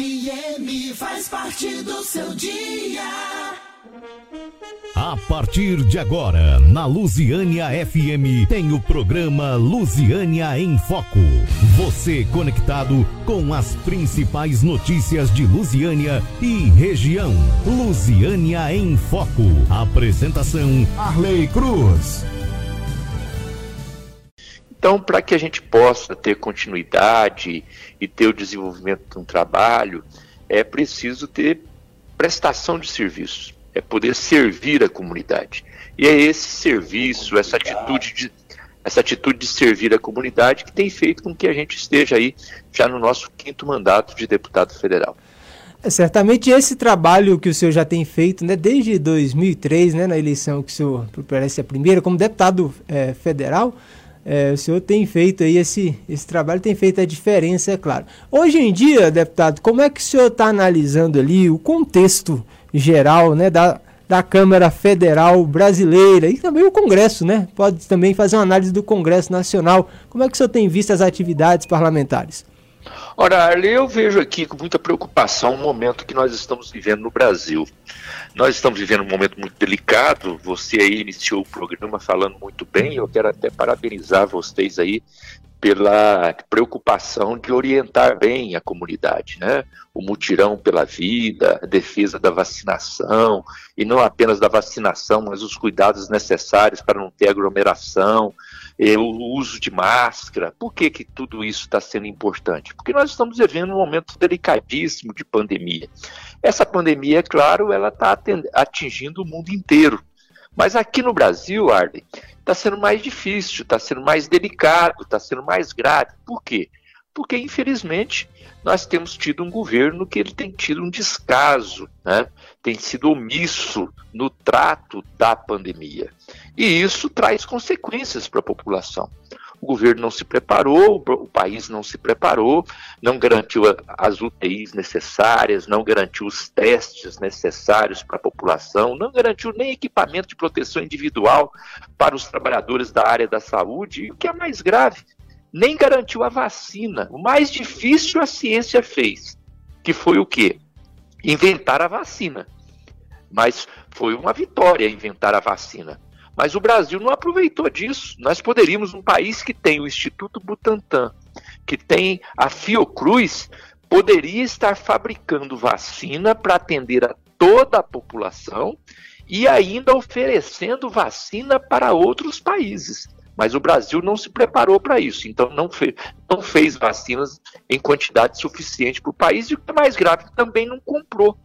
FM faz parte do seu dia. A partir de agora, na Lusiânia FM, tem o programa Lusiânia em Foco. Você conectado com as principais notícias de Lusiânia e região. Lusiânia em Foco. Apresentação: Arley Cruz. Então, para que a gente possa ter continuidade e ter o desenvolvimento de um trabalho, é preciso ter prestação de serviços é poder servir a comunidade. E é esse serviço, essa atitude de essa atitude de servir a comunidade que tem feito com que a gente esteja aí já no nosso quinto mandato de deputado federal. É, certamente esse trabalho que o senhor já tem feito, né, desde 2003, né, na eleição que o senhor parece a primeira, como deputado é, federal, é, o senhor tem feito aí esse, esse trabalho, tem feito a diferença, é claro. Hoje em dia, deputado, como é que o senhor está analisando ali o contexto geral né, da, da Câmara Federal Brasileira e também o Congresso, né? Pode também fazer uma análise do Congresso Nacional. Como é que o senhor tem visto as atividades parlamentares? Ora, Arley, eu vejo aqui com muita preocupação o momento que nós estamos vivendo no Brasil. Nós estamos vivendo um momento muito delicado. Você aí iniciou o programa falando muito bem. Eu quero até parabenizar vocês aí pela preocupação de orientar bem a comunidade, né? O mutirão pela vida, a defesa da vacinação, e não apenas da vacinação, mas os cuidados necessários para não ter aglomeração, o uso de máscara. Por que, que tudo isso está sendo importante? Porque nós estamos vivendo um momento delicadíssimo de pandemia. Essa pandemia, é claro, ela está atingindo o mundo inteiro. Mas aqui no Brasil, Arlen, está sendo mais difícil, está sendo mais delicado, está sendo mais grave. Por quê? Porque, infelizmente, nós temos tido um governo que ele tem tido um descaso, né? tem sido omisso no trato da pandemia. E isso traz consequências para a população o governo não se preparou, o país não se preparou, não garantiu as UTIs necessárias, não garantiu os testes necessários para a população, não garantiu nem equipamento de proteção individual para os trabalhadores da área da saúde, e o que é mais grave, nem garantiu a vacina. O mais difícil a ciência fez, que foi o quê? Inventar a vacina. Mas foi uma vitória inventar a vacina. Mas o Brasil não aproveitou disso. Nós poderíamos, um país que tem o Instituto Butantan, que tem a Fiocruz, poderia estar fabricando vacina para atender a toda a população e ainda oferecendo vacina para outros países. Mas o Brasil não se preparou para isso, então não, fez, não fez vacinas em quantidade suficiente para o país e o que é mais grave, também não comprou.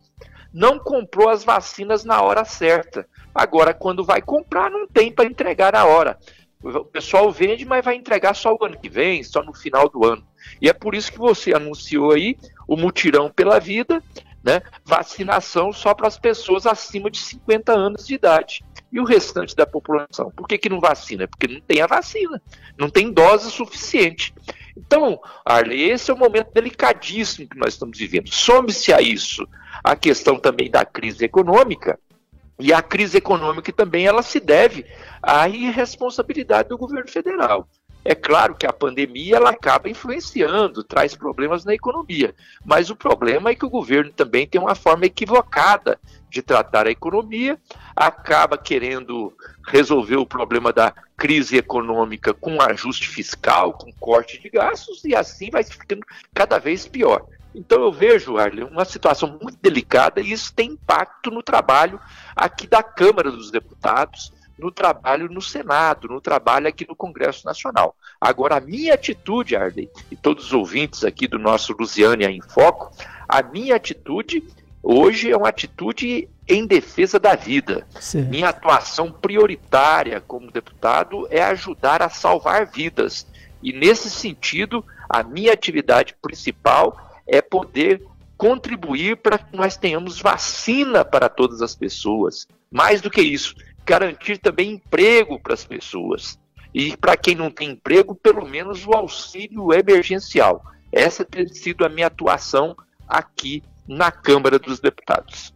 Não comprou as vacinas na hora certa. Agora, quando vai comprar, não tem para entregar na hora. O pessoal vende, mas vai entregar só o ano que vem, só no final do ano. E é por isso que você anunciou aí o mutirão pela vida, né? Vacinação só para as pessoas acima de 50 anos de idade. E o restante da população? Por que, que não vacina? Porque não tem a vacina, não tem dose suficiente. Então, Arley, esse é um momento delicadíssimo que nós estamos vivendo. Some-se a isso a questão também da crise econômica, e a crise econômica também ela se deve à irresponsabilidade do governo federal. É claro que a pandemia ela acaba influenciando, traz problemas na economia, mas o problema é que o governo também tem uma forma equivocada de tratar a economia, acaba querendo resolver o problema da crise econômica com ajuste fiscal, com corte de gastos, e assim vai ficando cada vez pior. Então eu vejo, Arlen, uma situação muito delicada e isso tem impacto no trabalho aqui da Câmara dos Deputados, no trabalho no Senado, no trabalho aqui no Congresso Nacional. Agora, a minha atitude, Arley, e todos os ouvintes aqui do nosso Lusiânia em Foco, a minha atitude hoje é uma atitude em defesa da vida. Sim. Minha atuação prioritária como deputado é ajudar a salvar vidas. E nesse sentido, a minha atividade principal é poder contribuir para que nós tenhamos vacina para todas as pessoas. Mais do que isso, garantir também emprego para as pessoas. E para quem não tem emprego, pelo menos o auxílio emergencial. Essa tem sido a minha atuação aqui na Câmara dos Deputados.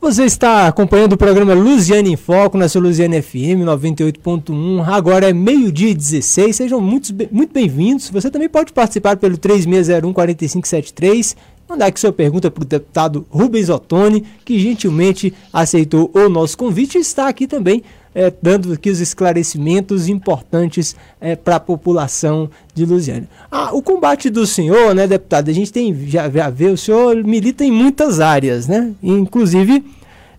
Você está acompanhando o programa Luziane em Foco na sua Luziane FM 98.1. Agora é meio-dia 16. Sejam muito, muito bem-vindos. Você também pode participar pelo 3601 4573 mandar aqui sua pergunta para o deputado Rubens Ottoni, que gentilmente aceitou o nosso convite e está aqui também é, dando aqui os esclarecimentos importantes é, para a população de Lusiana. Ah, o combate do senhor, né, deputado, a gente tem já, já vê, o senhor milita em muitas áreas, né? Inclusive,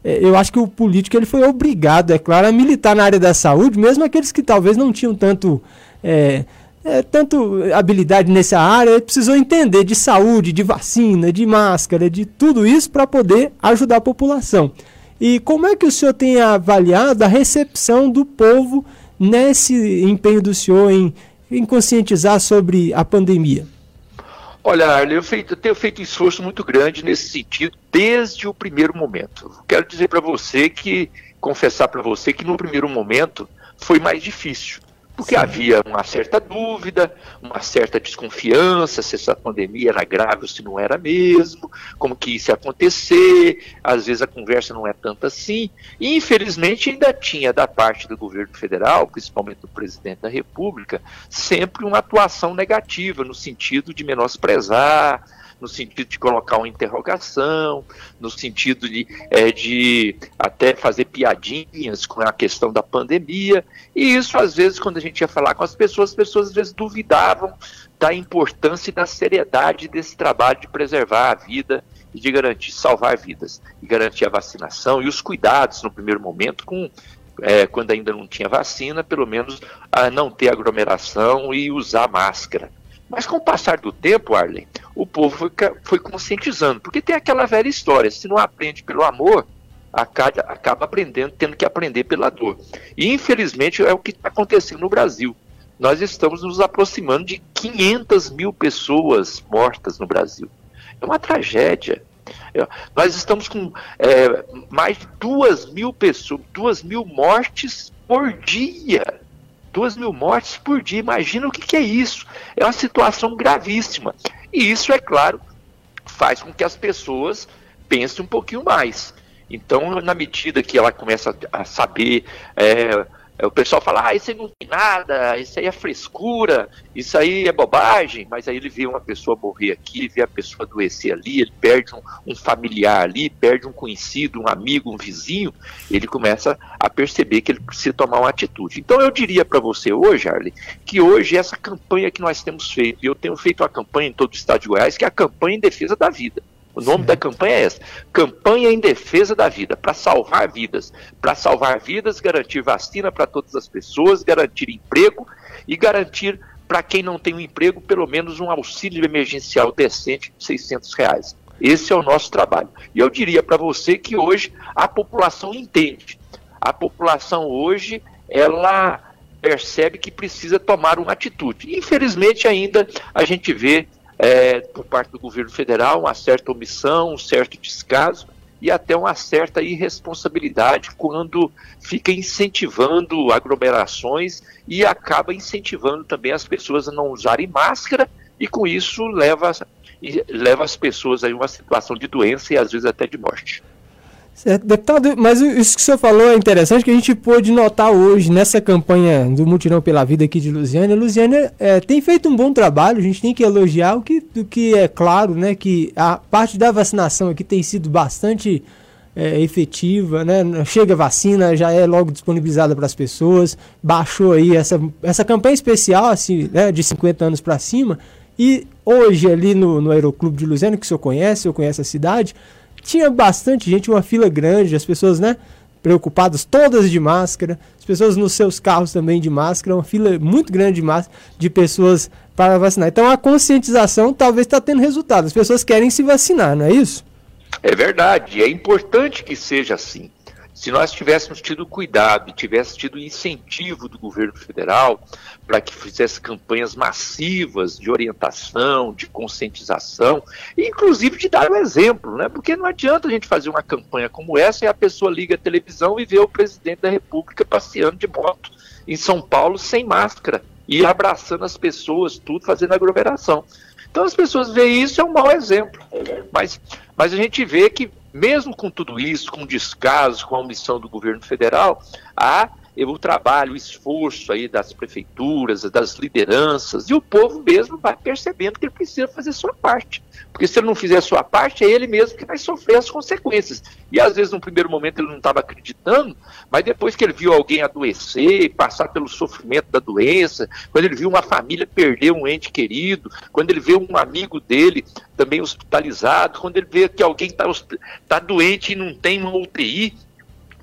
é, eu acho que o político ele foi obrigado, é claro, a militar na área da saúde, mesmo aqueles que talvez não tinham tanto. É, é, tanto habilidade nessa área, ele precisou entender de saúde, de vacina, de máscara, de tudo isso para poder ajudar a população. E como é que o senhor tem avaliado a recepção do povo nesse empenho do senhor em, em conscientizar sobre a pandemia? Olha, Arlen, eu, feito, eu tenho feito um esforço muito grande nesse sentido desde o primeiro momento. Quero dizer para você que, confessar para você que no primeiro momento foi mais difícil porque Sim. havia uma certa dúvida, uma certa desconfiança se essa pandemia era grave ou se não era mesmo, como que isso ia acontecer, às vezes a conversa não é tanto assim, e infelizmente ainda tinha da parte do governo federal, principalmente do presidente da República, sempre uma atuação negativa, no sentido de menosprezar, no sentido de colocar uma interrogação, no sentido de, é, de até fazer piadinhas com a questão da pandemia. E isso, às vezes, quando a gente ia falar com as pessoas, as pessoas às vezes duvidavam da importância e da seriedade desse trabalho de preservar a vida e de garantir salvar vidas e garantir a vacinação e os cuidados no primeiro momento com é, quando ainda não tinha vacina, pelo menos a não ter aglomeração e usar máscara. Mas com o passar do tempo, Arlen, o povo foi, foi conscientizando, porque tem aquela velha história: se não aprende pelo amor, acaba, acaba aprendendo, tendo que aprender pela dor. E infelizmente é o que está acontecendo no Brasil. Nós estamos nos aproximando de 500 mil pessoas mortas no Brasil. É uma tragédia. É, nós estamos com é, mais de 2 mil pessoas, 2 mil mortes por dia. 2 mil mortes por dia. Imagina o que, que é isso. É uma situação gravíssima. E isso, é claro, faz com que as pessoas pensem um pouquinho mais. Então, na medida que ela começa a saber é, o pessoal fala, ah, isso aí não tem nada, isso aí é frescura, isso aí é bobagem, mas aí ele vê uma pessoa morrer aqui, vê a pessoa adoecer ali, ele perde um, um familiar ali, perde um conhecido, um amigo, um vizinho, ele começa a perceber que ele precisa tomar uma atitude. Então eu diria para você hoje, Arley, que hoje essa campanha que nós temos feito, e eu tenho feito uma campanha em todo o estado de Goiás, que é a campanha em defesa da vida. O nome da campanha é essa: Campanha em Defesa da Vida, para salvar vidas. Para salvar vidas, garantir vacina para todas as pessoas, garantir emprego e garantir para quem não tem um emprego, pelo menos um auxílio emergencial decente de 600 reais. Esse é o nosso trabalho. E eu diria para você que hoje a população entende. A população hoje, ela percebe que precisa tomar uma atitude. Infelizmente, ainda a gente vê é, por parte do governo federal, uma certa omissão, um certo descaso e até uma certa irresponsabilidade quando fica incentivando aglomerações e acaba incentivando também as pessoas a não usarem máscara e com isso leva, leva as pessoas a uma situação de doença e às vezes até de morte. Certo, deputado, mas isso que o senhor falou é interessante que a gente pôde notar hoje nessa campanha do Mutirão pela Vida aqui de Lusiana. Lusiana é, tem feito um bom trabalho, a gente tem que elogiar o que, o que é claro, né, que a parte da vacinação aqui tem sido bastante é, efetiva, né? Chega vacina, já é logo disponibilizada para as pessoas, baixou aí essa, essa campanha especial, assim, né, de 50 anos para cima, e hoje ali no, no Aeroclube de Lusiana, que o senhor conhece, eu conheço a cidade, tinha bastante gente, uma fila grande, as pessoas, né? Preocupadas, todas de máscara, as pessoas nos seus carros também de máscara, uma fila muito grande de máscara, de pessoas para vacinar. Então a conscientização talvez está tendo resultado. As pessoas querem se vacinar, não é isso? É verdade, é importante que seja assim. Se nós tivéssemos tido cuidado e tivéssemos tido incentivo do governo federal para que fizesse campanhas massivas de orientação, de conscientização, inclusive de dar o um exemplo, né? Porque não adianta a gente fazer uma campanha como essa e a pessoa liga a televisão e vê o presidente da República passeando de moto em São Paulo sem máscara e abraçando as pessoas, tudo fazendo aglomeração. Então as pessoas veem isso, é um mau exemplo. Mas, mas a gente vê que mesmo com tudo isso, com descaso, com a omissão do governo federal, há o trabalho, o esforço aí das prefeituras, das lideranças, e o povo mesmo vai percebendo que ele precisa fazer sua parte. Porque se ele não fizer sua parte, é ele mesmo que vai sofrer as consequências. E às vezes, no primeiro momento, ele não estava acreditando, mas depois que ele viu alguém adoecer, passar pelo sofrimento da doença, quando ele viu uma família perder um ente querido, quando ele vê um amigo dele também hospitalizado, quando ele vê que alguém está tá doente e não tem uma UTI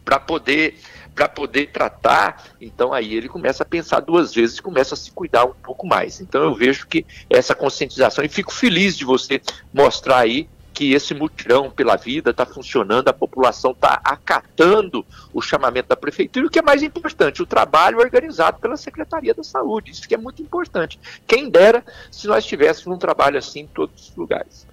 para poder para poder tratar, então aí ele começa a pensar duas vezes e começa a se cuidar um pouco mais. Então eu vejo que essa conscientização, e fico feliz de você mostrar aí que esse mutirão pela vida está funcionando, a população está acatando o chamamento da prefeitura, e o que é mais importante, o trabalho organizado pela Secretaria da Saúde. Isso que é muito importante. Quem dera se nós tivéssemos um trabalho assim em todos os lugares.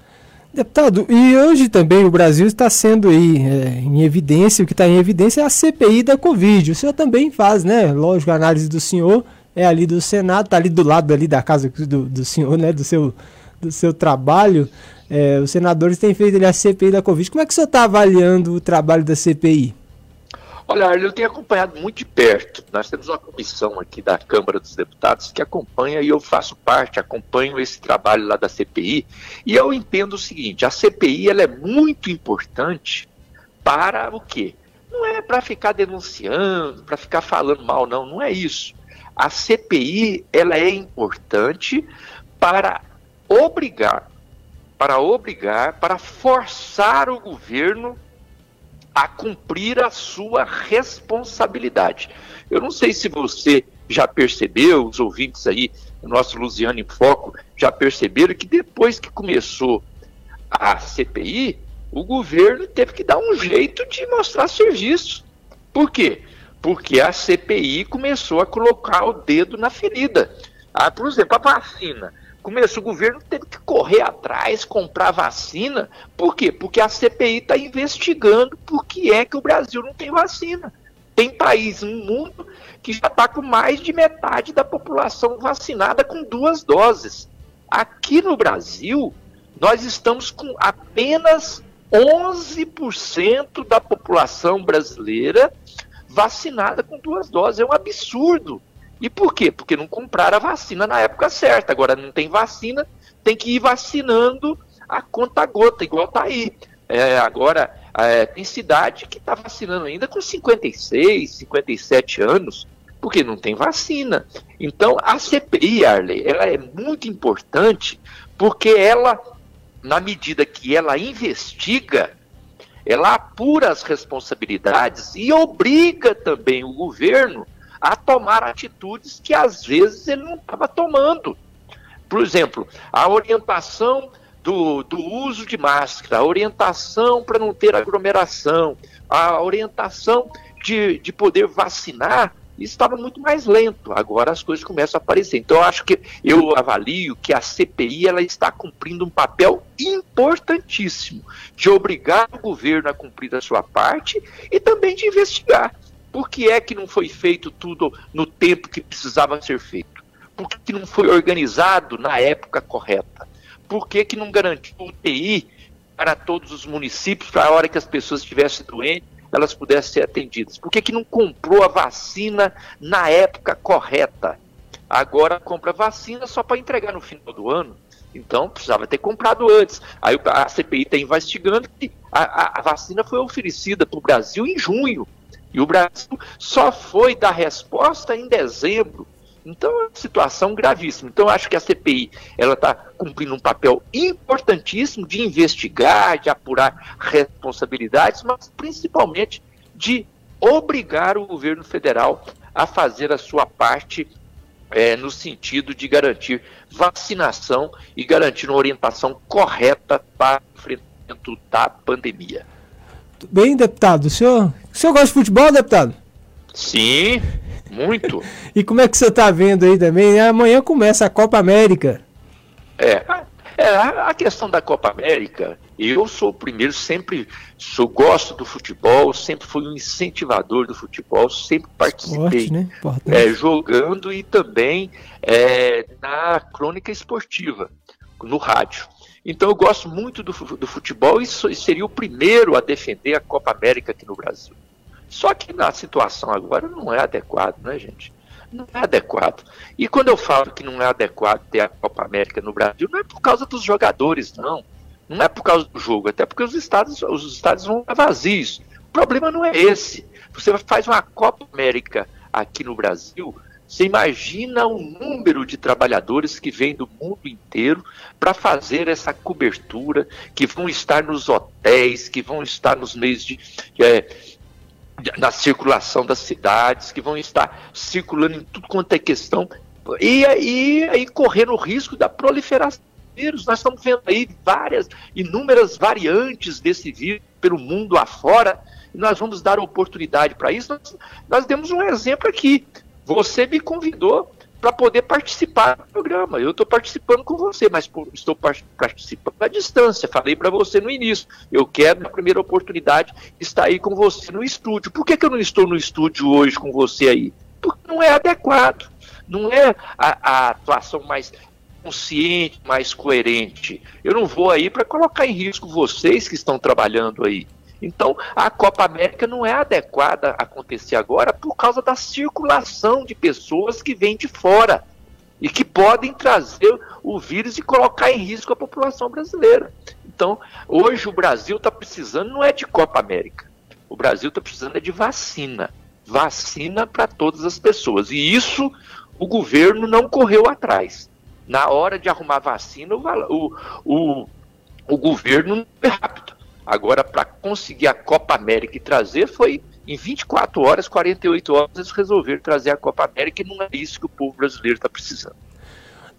Deputado, e hoje também o Brasil está sendo aí é, em evidência, o que está em evidência é a CPI da Covid. O senhor também faz, né? Lógico, a análise do senhor é ali do Senado, está ali do lado ali da casa do, do senhor, né? Do seu, do seu trabalho. É, os senadores têm feito ali a CPI da Covid. Como é que o senhor está avaliando o trabalho da CPI? Olha, eu tenho acompanhado muito de perto. Nós temos uma comissão aqui da Câmara dos Deputados que acompanha e eu faço parte, acompanho esse trabalho lá da CPI. E eu entendo o seguinte: a CPI ela é muito importante para o quê? Não é para ficar denunciando, para ficar falando mal, não. Não é isso. A CPI ela é importante para obrigar, para obrigar, para forçar o governo a cumprir a sua responsabilidade. Eu não sei se você já percebeu, os ouvintes aí, o nosso Luciano em Foco, já perceberam que depois que começou a CPI, o governo teve que dar um jeito de mostrar serviço. Por quê? Porque a CPI começou a colocar o dedo na ferida. Ah, por exemplo, a vacina começou, o governo teve que correr atrás, comprar vacina. Por quê? Porque a CPI está investigando por que é que o Brasil não tem vacina. Tem país no mundo que já está com mais de metade da população vacinada com duas doses. Aqui no Brasil, nós estamos com apenas 11% da população brasileira vacinada com duas doses. É um absurdo. E por quê? Porque não compraram a vacina na época certa. Agora não tem vacina, tem que ir vacinando a conta gota, igual tá aí. É, agora, é, tem cidade que está vacinando ainda com 56, 57 anos, porque não tem vacina. Então, a CPI, Arley, ela é muito importante porque ela, na medida que ela investiga, ela apura as responsabilidades e obriga também o governo a tomar atitudes que às vezes ele não estava tomando. Por exemplo, a orientação do, do uso de máscara, a orientação para não ter aglomeração, a orientação de, de poder vacinar, estava muito mais lento. Agora as coisas começam a aparecer. Então eu acho que eu avalio que a CPI ela está cumprindo um papel importantíssimo de obrigar o governo a cumprir a sua parte e também de investigar. Por que é que não foi feito tudo no tempo que precisava ser feito? Por que, que não foi organizado na época correta? Por que, que não garantiu UTI para todos os municípios, para a hora que as pessoas estivessem doentes, elas pudessem ser atendidas? Por que, que não comprou a vacina na época correta? Agora compra vacina só para entregar no final do ano. Então precisava ter comprado antes. Aí a CPI está investigando que a, a, a vacina foi oferecida para o Brasil em junho. E o Brasil só foi dar resposta em dezembro. Então é uma situação gravíssima. Então acho que a CPI ela está cumprindo um papel importantíssimo de investigar, de apurar responsabilidades, mas principalmente de obrigar o governo federal a fazer a sua parte é, no sentido de garantir vacinação e garantir uma orientação correta para o enfrentamento da pandemia. Bem, deputado, o senhor, o senhor gosta de futebol, deputado? Sim, muito. e como é que você está vendo aí também? Amanhã começa a Copa América. É, é, a questão da Copa América, eu sou o primeiro, sempre sou, gosto do futebol, sempre fui um incentivador do futebol, sempre participei Esporte, né? é, jogando e também é, na crônica esportiva, no rádio. Então eu gosto muito do, do futebol e seria o primeiro a defender a Copa América aqui no Brasil. Só que na situação agora não é adequado, né, gente? Não é adequado. E quando eu falo que não é adequado ter a Copa América no Brasil, não é por causa dos jogadores, não. Não é por causa do jogo, até porque os estados, os estados vão vazios. O problema não é esse. Você faz uma Copa América aqui no Brasil, você imagina o número de trabalhadores que vêm do mundo inteiro para fazer essa cobertura, que vão estar nos hotéis, que vão estar nos meios de, é, na circulação das cidades, que vão estar circulando em tudo quanto é questão, e aí, correndo o risco da proliferação do vírus. Nós estamos vendo aí várias, inúmeras variantes desse vírus pelo mundo afora, e nós vamos dar oportunidade para isso. Nós, nós demos um exemplo aqui. Você me convidou para poder participar do programa. Eu estou participando com você, mas estou participando à distância. Falei para você no início. Eu quero, na primeira oportunidade, estar aí com você no estúdio. Por que, que eu não estou no estúdio hoje com você aí? Porque não é adequado. Não é a, a atuação mais consciente, mais coerente. Eu não vou aí para colocar em risco vocês que estão trabalhando aí. Então, a Copa América não é adequada acontecer agora por causa da circulação de pessoas que vêm de fora e que podem trazer o vírus e colocar em risco a população brasileira. Então, hoje o Brasil está precisando não é de Copa América. O Brasil está precisando é de vacina. Vacina para todas as pessoas. E isso o governo não correu atrás. Na hora de arrumar vacina, o, o, o governo não foi rápido. Agora, para conseguir a Copa América e trazer, foi em 24 horas, 48 horas, eles resolveram trazer a Copa América e não é isso que o povo brasileiro está precisando.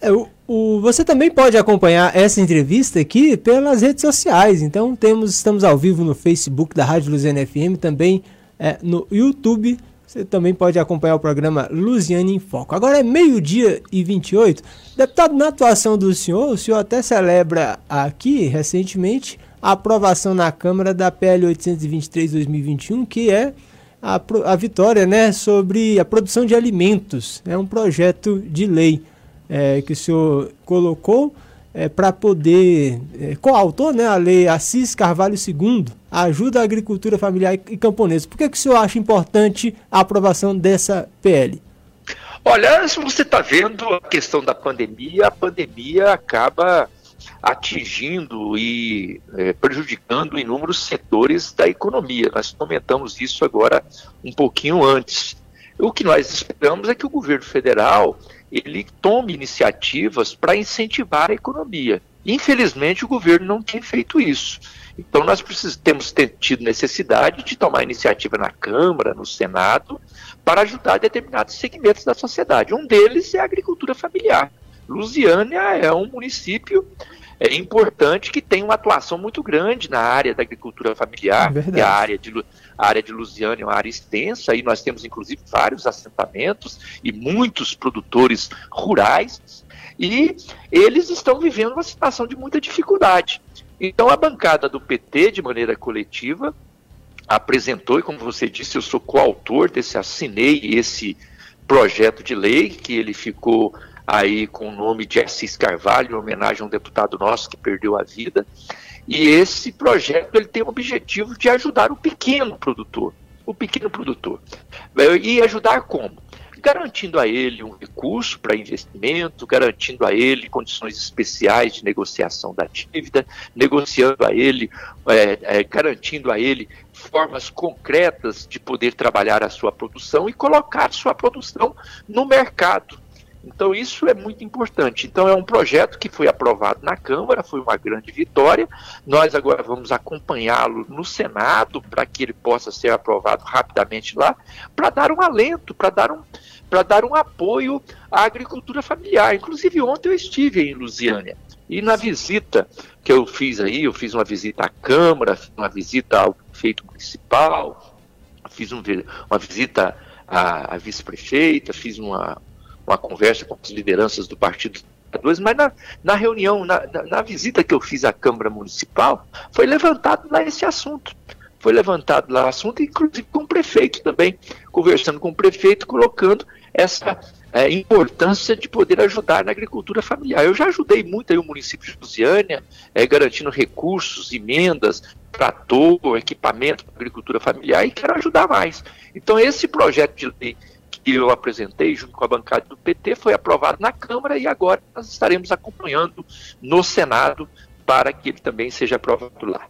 É, o, o, você também pode acompanhar essa entrevista aqui pelas redes sociais. Então temos, estamos ao vivo no Facebook da Rádio Luziana FM, também é, no YouTube. Você também pode acompanhar o programa Luziane em Foco. Agora é meio-dia e 28. Deputado, na atuação do senhor, o senhor até celebra aqui recentemente a aprovação na Câmara da PL 823-2021, que é a, a vitória né, sobre a produção de alimentos. É um projeto de lei é, que o senhor colocou é, para poder, é, coautor né, a lei Assis Carvalho II, ajuda a agricultura familiar e camponesa. Por que, que o senhor acha importante a aprovação dessa PL? Olha, você está vendo a questão da pandemia, a pandemia acaba atingindo e é, prejudicando inúmeros setores da economia. Nós comentamos isso agora um pouquinho antes. O que nós esperamos é que o governo federal ele tome iniciativas para incentivar a economia. Infelizmente, o governo não tem feito isso. Então, nós temos tido necessidade de tomar iniciativa na Câmara, no Senado, para ajudar determinados segmentos da sociedade. Um deles é a agricultura familiar. Lusiânia é um município é importante que tem uma atuação muito grande na área da agricultura familiar, é a área de a área de Lusiânia é uma área extensa e nós temos inclusive vários assentamentos e muitos produtores rurais e eles estão vivendo uma situação de muita dificuldade. Então a bancada do PT, de maneira coletiva, apresentou, e como você disse, eu sou coautor desse, assinei esse projeto de lei, que ele ficou aí com o nome de Assis Carvalho, em homenagem a um deputado nosso que perdeu a vida. E esse projeto ele tem o objetivo de ajudar o pequeno produtor, o pequeno produtor. E ajudar como? Garantindo a ele um recurso para investimento, garantindo a ele condições especiais de negociação da dívida, negociando a ele, é, é, garantindo a ele formas concretas de poder trabalhar a sua produção e colocar sua produção no mercado então isso é muito importante. Então é um projeto que foi aprovado na Câmara, foi uma grande vitória. Nós agora vamos acompanhá-lo no Senado para que ele possa ser aprovado rapidamente lá, para dar um alento, para dar um para dar um apoio à agricultura familiar. Inclusive ontem eu estive em Lusiânia e na visita que eu fiz aí, eu fiz uma visita à Câmara, uma visita ao prefeito municipal, fiz um, uma visita à, à vice-prefeita, fiz uma, uma conversa com as lideranças do Partido mas na, na reunião, na, na, na, visita que eu fiz à Câmara Municipal, foi levantado lá esse assunto. Foi levantado lá o assunto, inclusive com o prefeito também, conversando com o prefeito, colocando essa é, importância de poder ajudar na agricultura familiar. Eu já ajudei muito aí o município de Lusiânia, é, garantindo recursos, emendas trator, equipamento para agricultura familiar e quero ajudar mais. Então, esse projeto de lei que eu apresentei junto com a bancada do PT foi aprovado na Câmara e agora nós estaremos acompanhando no Senado para que ele também seja aprovado lá.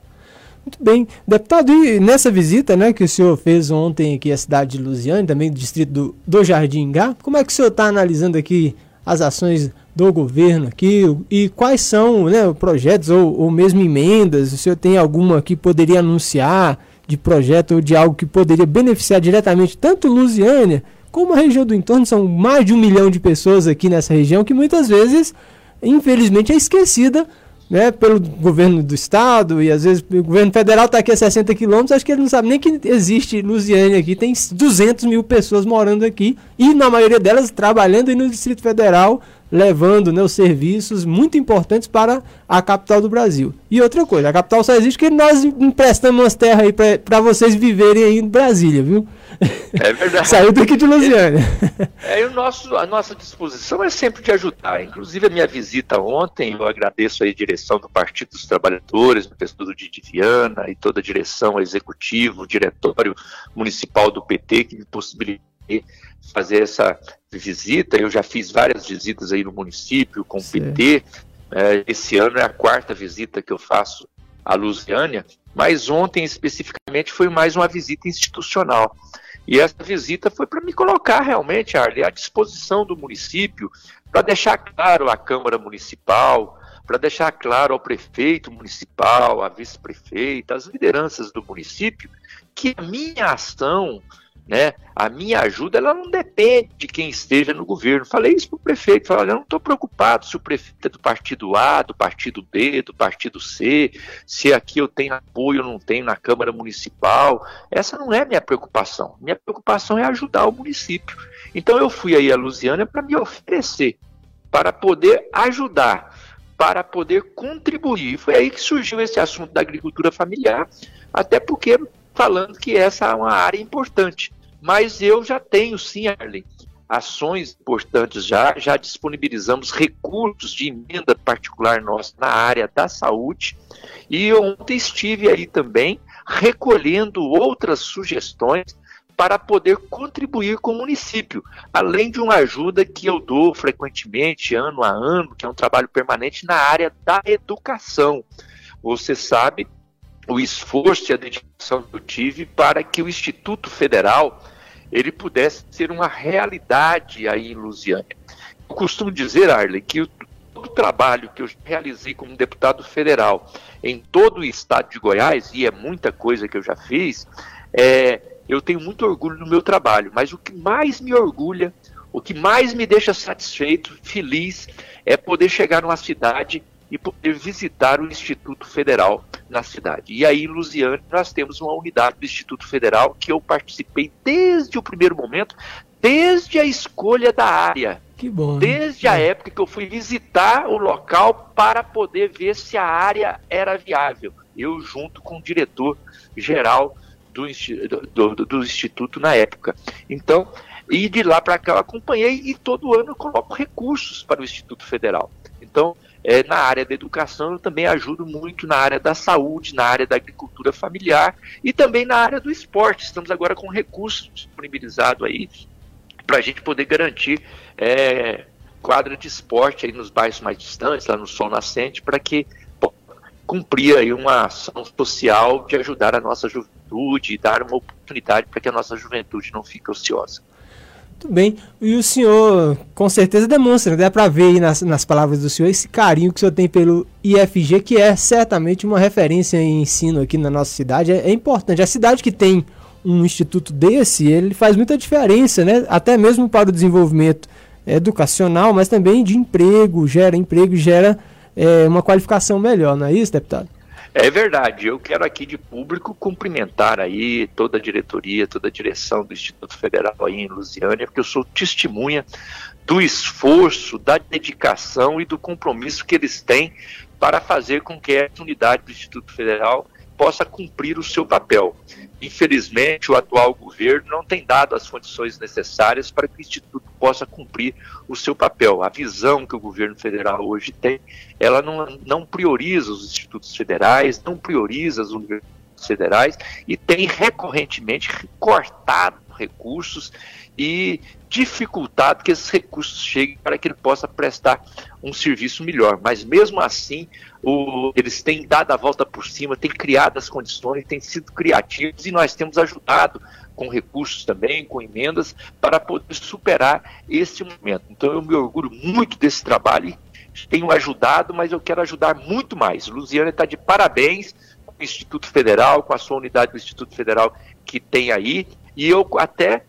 Muito bem. Deputado, e nessa visita né, que o senhor fez ontem aqui à cidade de Lusiane, também do distrito do, do Jardim Gá, como é que o senhor está analisando aqui as ações do governo aqui e quais são né, projetos ou, ou mesmo emendas? O senhor tem alguma que poderia anunciar de projeto ou de algo que poderia beneficiar diretamente tanto Lusiânia como a região do entorno? São mais de um milhão de pessoas aqui nessa região que muitas vezes, infelizmente, é esquecida né, pelo governo do estado e às vezes o governo federal está aqui a 60 quilômetros, acho que ele não sabe nem que existe Lusiane aqui, tem 200 mil pessoas morando aqui e na maioria delas trabalhando no Distrito Federal, levando né, os serviços muito importantes para a capital do Brasil. E outra coisa, a capital só existe porque nós emprestamos umas terras aí para vocês viverem aí em Brasília, viu? É verdade. Saiu daqui de Lusiana. É, é, o nosso, a nossa disposição é sempre de ajudar. Inclusive, a minha visita ontem, eu agradeço a direção do Partido dos Trabalhadores, o pessoal Didi Viana e toda a direção executiva, o diretório municipal do PT, que me possibilitou fazer essa visita. Eu já fiz várias visitas aí no município com o PT. É, esse ano é a quarta visita que eu faço à Lusiânia, mas ontem especificamente foi mais uma visita institucional. E essa visita foi para me colocar realmente, Arley, à disposição do município, para deixar claro à Câmara Municipal, para deixar claro ao prefeito municipal, à vice-prefeita, às lideranças do município, que a minha ação né? A minha ajuda ela não depende de quem esteja no governo. Falei isso para o prefeito, falei, eu não estou preocupado se o prefeito é do partido A, do partido B, do partido C, se aqui eu tenho apoio ou não tenho na Câmara Municipal. Essa não é minha preocupação. Minha preocupação é ajudar o município. Então eu fui aí a Lusiana para me oferecer, para poder ajudar, para poder contribuir. Foi aí que surgiu esse assunto da agricultura familiar, até porque falando que essa é uma área importante. Mas eu já tenho, sim, Arlen, ações importantes já, já disponibilizamos recursos de emenda particular nossa na área da saúde. E ontem estive aí também recolhendo outras sugestões para poder contribuir com o município, além de uma ajuda que eu dou frequentemente, ano a ano, que é um trabalho permanente na área da educação. Você sabe o esforço e a dedicação que eu tive para que o Instituto Federal ele pudesse ser uma realidade aí em Lusiânia. Eu costumo dizer, Arley, que todo o trabalho que eu realizei como deputado federal em todo o estado de Goiás, e é muita coisa que eu já fiz, é, eu tenho muito orgulho no meu trabalho, mas o que mais me orgulha, o que mais me deixa satisfeito, feliz, é poder chegar numa cidade e poder visitar o Instituto Federal na cidade. E aí, em Lusiane, nós temos uma unidade do Instituto Federal que eu participei desde o primeiro momento, desde a escolha da área. Que bom. Desde a época que eu fui visitar o local para poder ver se a área era viável. Eu, junto com o diretor geral do, do, do, do Instituto na época. Então, e de lá para cá eu acompanhei e todo ano eu coloco recursos para o Instituto Federal. Então, é, na área da educação, eu também ajudo muito na área da saúde, na área da agricultura familiar e também na área do esporte. Estamos agora com recursos disponibilizados aí para a gente poder garantir é, quadra de esporte aí nos bairros mais distantes, lá no Sol Nascente, para que cumprir aí uma ação social de ajudar a nossa juventude e dar uma oportunidade para que a nossa juventude não fique ociosa. Muito bem. E o senhor, com certeza, demonstra, dá para ver aí nas, nas palavras do senhor esse carinho que o senhor tem pelo IFG, que é certamente uma referência em ensino aqui na nossa cidade. É, é importante. A cidade que tem um instituto desse, ele faz muita diferença, né? Até mesmo para o desenvolvimento educacional, mas também de emprego, gera emprego, gera é, uma qualificação melhor, não é isso, deputado? É verdade, eu quero aqui de público cumprimentar aí toda a diretoria, toda a direção do Instituto Federal aí em Lusiânia, porque eu sou testemunha do esforço, da dedicação e do compromisso que eles têm para fazer com que essa unidade do Instituto Federal possa cumprir o seu papel. Infelizmente, o atual governo não tem dado as condições necessárias para que o Instituto possa cumprir o seu papel. A visão que o governo federal hoje tem, ela não, não prioriza os institutos federais, não prioriza as universidades federais e tem recorrentemente cortado recursos e dificultado que esses recursos cheguem para que ele possa prestar um serviço melhor. Mas mesmo assim, o, eles têm dado a volta por cima, têm criado as condições, têm sido criativos e nós temos ajudado com recursos também, com emendas, para poder superar esse momento. Então eu me orgulho muito desse trabalho, tenho ajudado, mas eu quero ajudar muito mais. Luziana está de parabéns com o Instituto Federal, com a sua unidade do Instituto Federal que tem aí, e eu até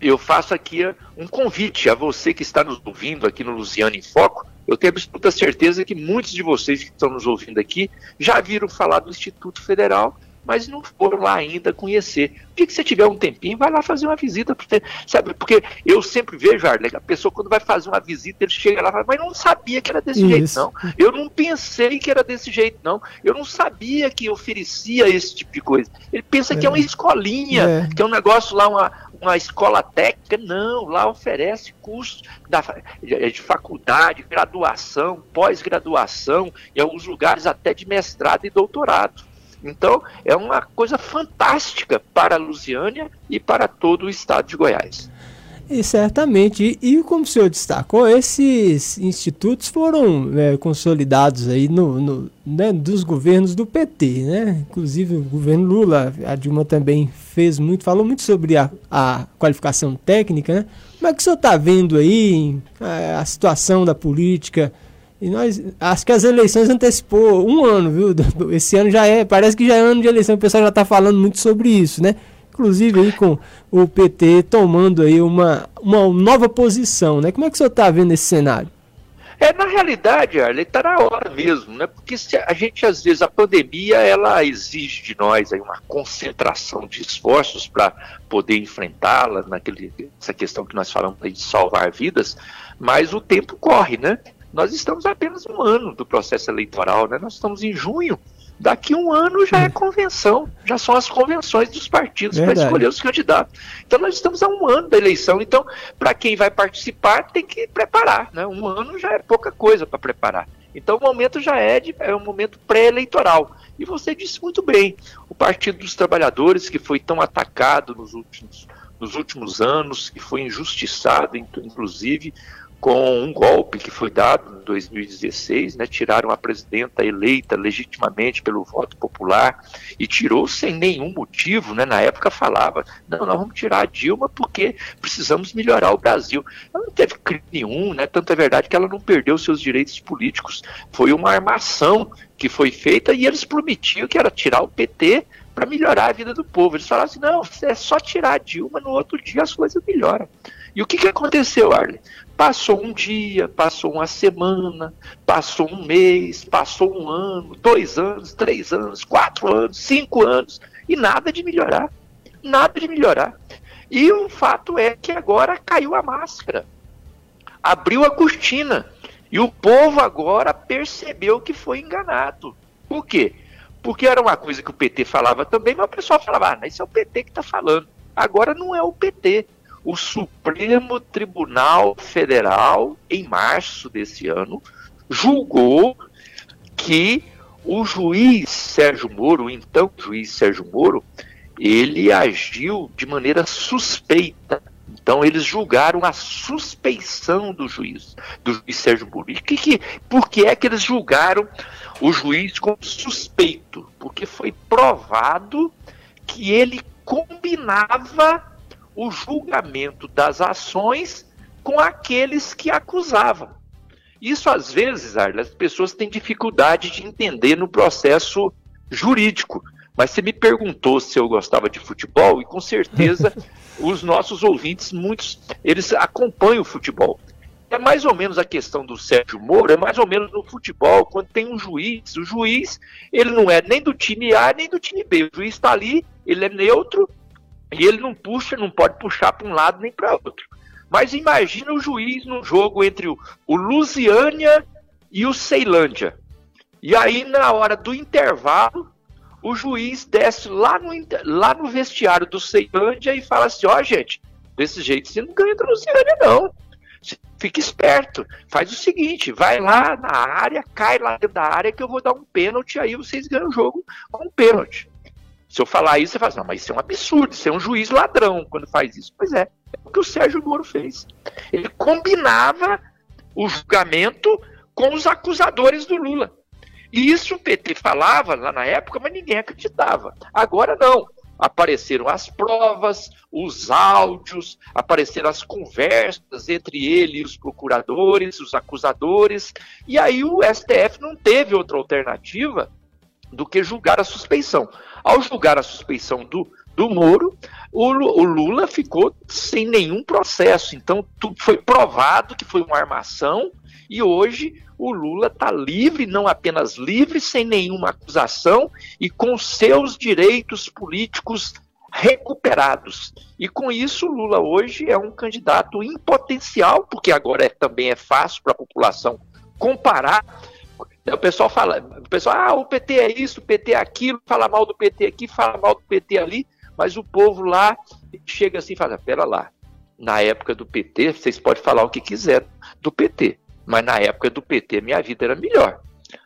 eu faço aqui um convite a você que está nos ouvindo aqui no Luciano em Foco. Eu tenho absoluta certeza que muitos de vocês que estão nos ouvindo aqui já viram falar do Instituto Federal, mas não foram lá ainda conhecer. O dia que você tiver um tempinho, vai lá fazer uma visita, porque, sabe? Porque eu sempre vejo, Arley, a pessoa quando vai fazer uma visita, ele chega lá e fala, mas não sabia que era desse Isso. jeito, não. Eu não pensei que era desse jeito, não. Eu não sabia que oferecia esse tipo de coisa. Ele pensa é. que é uma escolinha, é. que é um negócio lá, uma, uma escola técnica, não, lá oferece cursos de faculdade, graduação, pós-graduação, em alguns lugares até de mestrado e doutorado. Então, é uma coisa fantástica para a Lusiânia e para todo o estado de Goiás. E certamente, e, e, como o senhor destacou, esses institutos foram é, consolidados aí no, no né, dos governos do PT, né? Inclusive o governo Lula, a Dilma também fez muito, falou muito sobre a, a qualificação técnica, né? Como é que o senhor está vendo aí a, a, situação da política? E nós, acho que as eleições antecipou um ano, viu? Esse ano já é, parece que já é ano de eleição, o pessoal já está falando muito sobre isso, né? Inclusive aí com o PT tomando aí uma, uma nova posição, né? Como é que o senhor está vendo esse cenário? É, na realidade, Arley, está na hora mesmo, né? Porque a gente, às vezes, a pandemia, ela exige de nós aí uma concentração de esforços para poder enfrentá-la, nessa questão que nós falamos aí de salvar vidas, mas o tempo corre, né? Nós estamos apenas um ano do processo eleitoral, né? Nós estamos em junho, Daqui um ano já é hum. convenção, já são as convenções dos partidos para escolher os candidatos. Então nós estamos a um ano da eleição, então para quem vai participar tem que preparar, né? Um ano já é pouca coisa para preparar. Então o momento já é, de, é um momento pré-eleitoral. E você disse muito bem, o Partido dos Trabalhadores, que foi tão atacado nos últimos, nos últimos anos, que foi injustiçado, inclusive, com um golpe que foi dado em 2016, né, tiraram a presidenta eleita legitimamente pelo voto popular e tirou sem nenhum motivo, né, na época falava, não, nós vamos tirar a Dilma porque precisamos melhorar o Brasil. Ela não teve crime nenhum, né, tanto é verdade que ela não perdeu seus direitos políticos, foi uma armação que foi feita e eles prometiam que era tirar o PT para melhorar a vida do povo. Eles falaram assim, não, é só tirar a Dilma, no outro dia as coisas melhoram. E o que, que aconteceu, Arlen? Passou um dia, passou uma semana, passou um mês, passou um ano, dois anos, três anos, quatro anos, cinco anos, e nada de melhorar. Nada de melhorar. E o fato é que agora caiu a máscara. Abriu a cortina. E o povo agora percebeu que foi enganado. Por quê? Porque era uma coisa que o PT falava também, mas o pessoal falava, ah, isso é o PT que está falando. Agora não é o PT o Supremo Tribunal Federal, em março desse ano, julgou que o juiz Sérgio Moro, então juiz Sérgio Moro, ele agiu de maneira suspeita. Então eles julgaram a suspeição do juiz, do juiz Sérgio Moro. E que, que, por que é que eles julgaram o juiz como suspeito? Porque foi provado que ele combinava o julgamento das ações com aqueles que acusavam. Isso, às vezes, Arla, as pessoas têm dificuldade de entender no processo jurídico. Mas você me perguntou se eu gostava de futebol, e com certeza os nossos ouvintes, muitos, eles acompanham o futebol. É mais ou menos a questão do Sérgio Moro, é mais ou menos no futebol, quando tem um juiz, o juiz, ele não é nem do time A nem do time B. O juiz está ali, ele é neutro, e ele não puxa, não pode puxar para um lado nem para outro. Mas imagina o juiz no jogo entre o, o Lusiânia e o Ceilândia. E aí, na hora do intervalo, o juiz desce lá no, lá no vestiário do Ceilândia e fala assim: ó, oh, gente, desse jeito você não ganha da Luciânia, não. Fique esperto, faz o seguinte: vai lá na área, cai lá dentro da área que eu vou dar um pênalti, aí vocês ganham o jogo com um pênalti. Se eu falar isso, você fala assim, não, mas isso é um absurdo, isso é um juiz ladrão quando faz isso. Pois é, é o que o Sérgio Moro fez. Ele combinava o julgamento com os acusadores do Lula. E isso o PT falava lá na época, mas ninguém acreditava. Agora não. Apareceram as provas, os áudios, apareceram as conversas entre ele e os procuradores, os acusadores, e aí o STF não teve outra alternativa do que julgar a suspeição. Ao julgar a suspeição do, do Moro, o, o, Lula ficou sem nenhum processo. Então, tudo foi provado que foi uma armação e hoje o Lula está livre, não apenas livre, sem nenhuma acusação e com seus direitos políticos recuperados. E com isso, o Lula hoje é um candidato em potencial, porque agora é, também é fácil para a população comparar. O pessoal fala, o pessoal, ah, o PT é isso, o PT é aquilo, fala mal do PT aqui, fala mal do PT ali, mas o povo lá chega assim e fala, pera lá, na época do PT, vocês podem falar o que quiser do PT. Mas na época do PT, minha vida era melhor.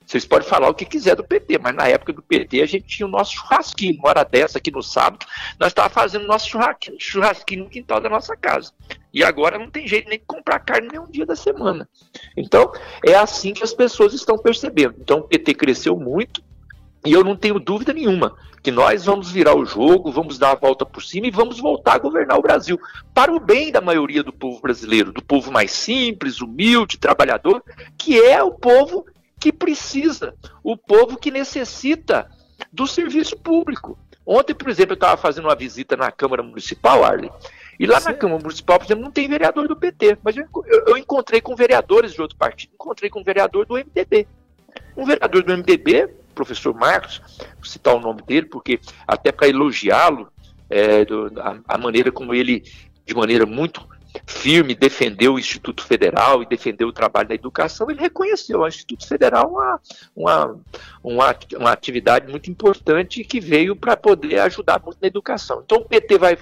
Vocês podem falar o que quiser do PT, mas na época do PT a gente tinha o nosso churrasquinho. Uma hora dessa, aqui no sábado, nós estávamos fazendo nosso churrasquinho, churrasquinho no quintal da nossa casa. E agora não tem jeito nem de comprar carne nenhum dia da semana. Então, é assim que as pessoas estão percebendo. Então, o PT cresceu muito, e eu não tenho dúvida nenhuma que nós vamos virar o jogo, vamos dar a volta por cima e vamos voltar a governar o Brasil para o bem da maioria do povo brasileiro, do povo mais simples, humilde, trabalhador, que é o povo que precisa, o povo que necessita do serviço público. Ontem, por exemplo, eu estava fazendo uma visita na Câmara Municipal, Arley, e lá Sim. na Câmara Municipal, por exemplo, não tem vereador do PT, mas eu, eu, encontrei com vereadores de outro partido, encontrei com um vereador do MDB. Um vereador do MDB professor Marcos, vou citar o nome dele, porque até para elogiá-lo, é, a, a maneira como ele, de maneira muito firme, defendeu o Instituto Federal e defendeu o trabalho da educação, ele reconheceu o Instituto Federal uma, uma, uma, uma atividade muito importante que veio para poder ajudar muito na educação. Então o PT vai,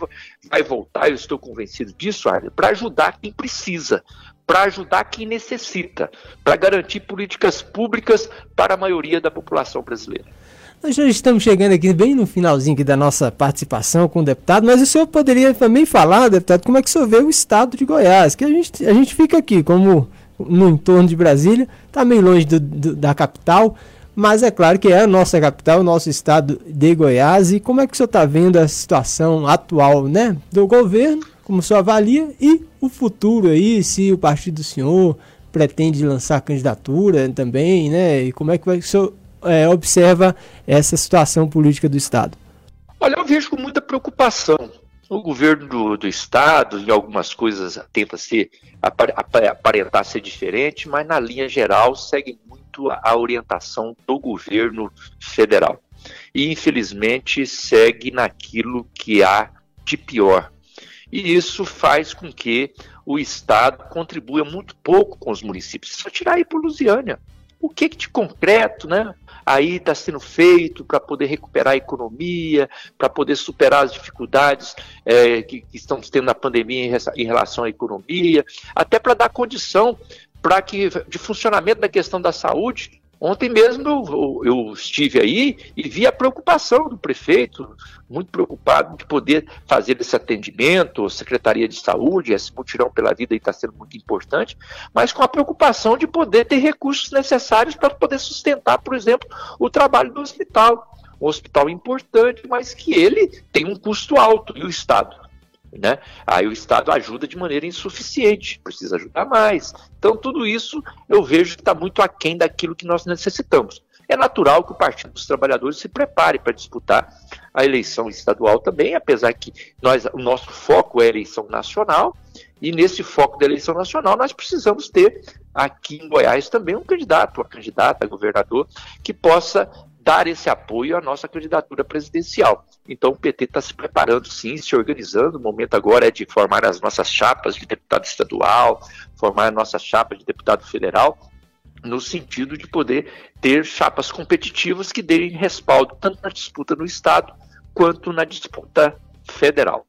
vai voltar, eu estou convencido disso, para ajudar quem precisa, para ajudar quem necessita, para garantir políticas públicas para a maioria da população brasileira. Nós já estamos chegando aqui bem no finalzinho aqui da nossa participação com o deputado, mas o senhor poderia também falar, deputado, como é que o senhor vê o estado de Goiás? Que a gente, a gente fica aqui, como no entorno de Brasília, está meio longe do, do, da capital, mas é claro que é a nossa capital, o nosso estado de Goiás. E como é que o senhor está vendo a situação atual né, do governo como o senhor avalia e o futuro aí, se o partido do senhor pretende lançar candidatura também, né? E como é que vai, o senhor é, observa essa situação política do Estado? Olha, eu vejo com muita preocupação. O governo do, do Estado, em algumas coisas, tenta ser aparentar ser diferente, mas na linha geral segue muito a orientação do governo federal. E, infelizmente, segue naquilo que há de pior e isso faz com que o Estado contribua muito pouco com os municípios. Só tirar aí por Lusiânia. O que, que de concreto, né? Aí está sendo feito para poder recuperar a economia, para poder superar as dificuldades é, que, que estamos tendo na pandemia em, em relação à economia, até para dar condição para que de funcionamento da questão da saúde Ontem mesmo eu, eu, estive aí e vi a preocupação do prefeito, muito preocupado de poder fazer esse atendimento, Secretaria de Saúde, esse mutirão pela vida está sendo muito importante, mas com a preocupação de poder ter recursos necessários para poder sustentar, por exemplo, o trabalho do hospital. Um hospital importante, mas que ele tem um custo alto, e o Estado né? Aí o Estado ajuda de maneira insuficiente, precisa ajudar mais. Então, tudo isso eu vejo que está muito aquém daquilo que nós necessitamos. É natural que o Partido dos Trabalhadores se prepare para disputar a eleição estadual também, apesar que nós, o nosso foco é a eleição nacional, e nesse foco da eleição nacional nós precisamos ter aqui em Goiás também um candidato, uma candidata a governador, que possa dar esse apoio à nossa candidatura presidencial. Então o PT está se preparando sim, se organizando. O momento agora é de formar as nossas chapas de deputado estadual, formar a nossa chapa de deputado federal. no sentido de poder ter chapas competitivas que deem respaldo tanto na disputa no Estado quanto na disputa federal.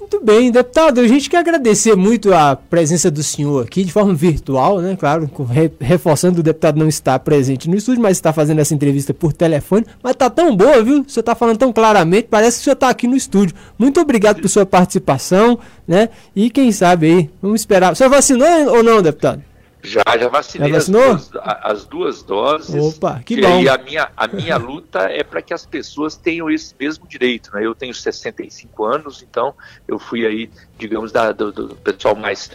Muito bem, deputado, a gente quer agradecer muito a presença do senhor aqui de forma virtual, né? Claro, reforçando o deputado não estar presente no estúdio, mas está fazendo essa entrevista por telefone. Mas tá tão boa, viu? O senhor está falando tão claramente, parece que o senhor está aqui no estúdio. Muito obrigado por sua participação, né? E quem sabe aí, vamos esperar. O senhor vacinou ou não, deputado? Já, já vacinei já as, duas, as, duas, doses. Opa, que bom. E a minha, a minha luta é para que as pessoas tenham esse mesmo direito. Né? Eu tenho 65 anos, então eu fui aí, digamos, da, do, do pessoal mais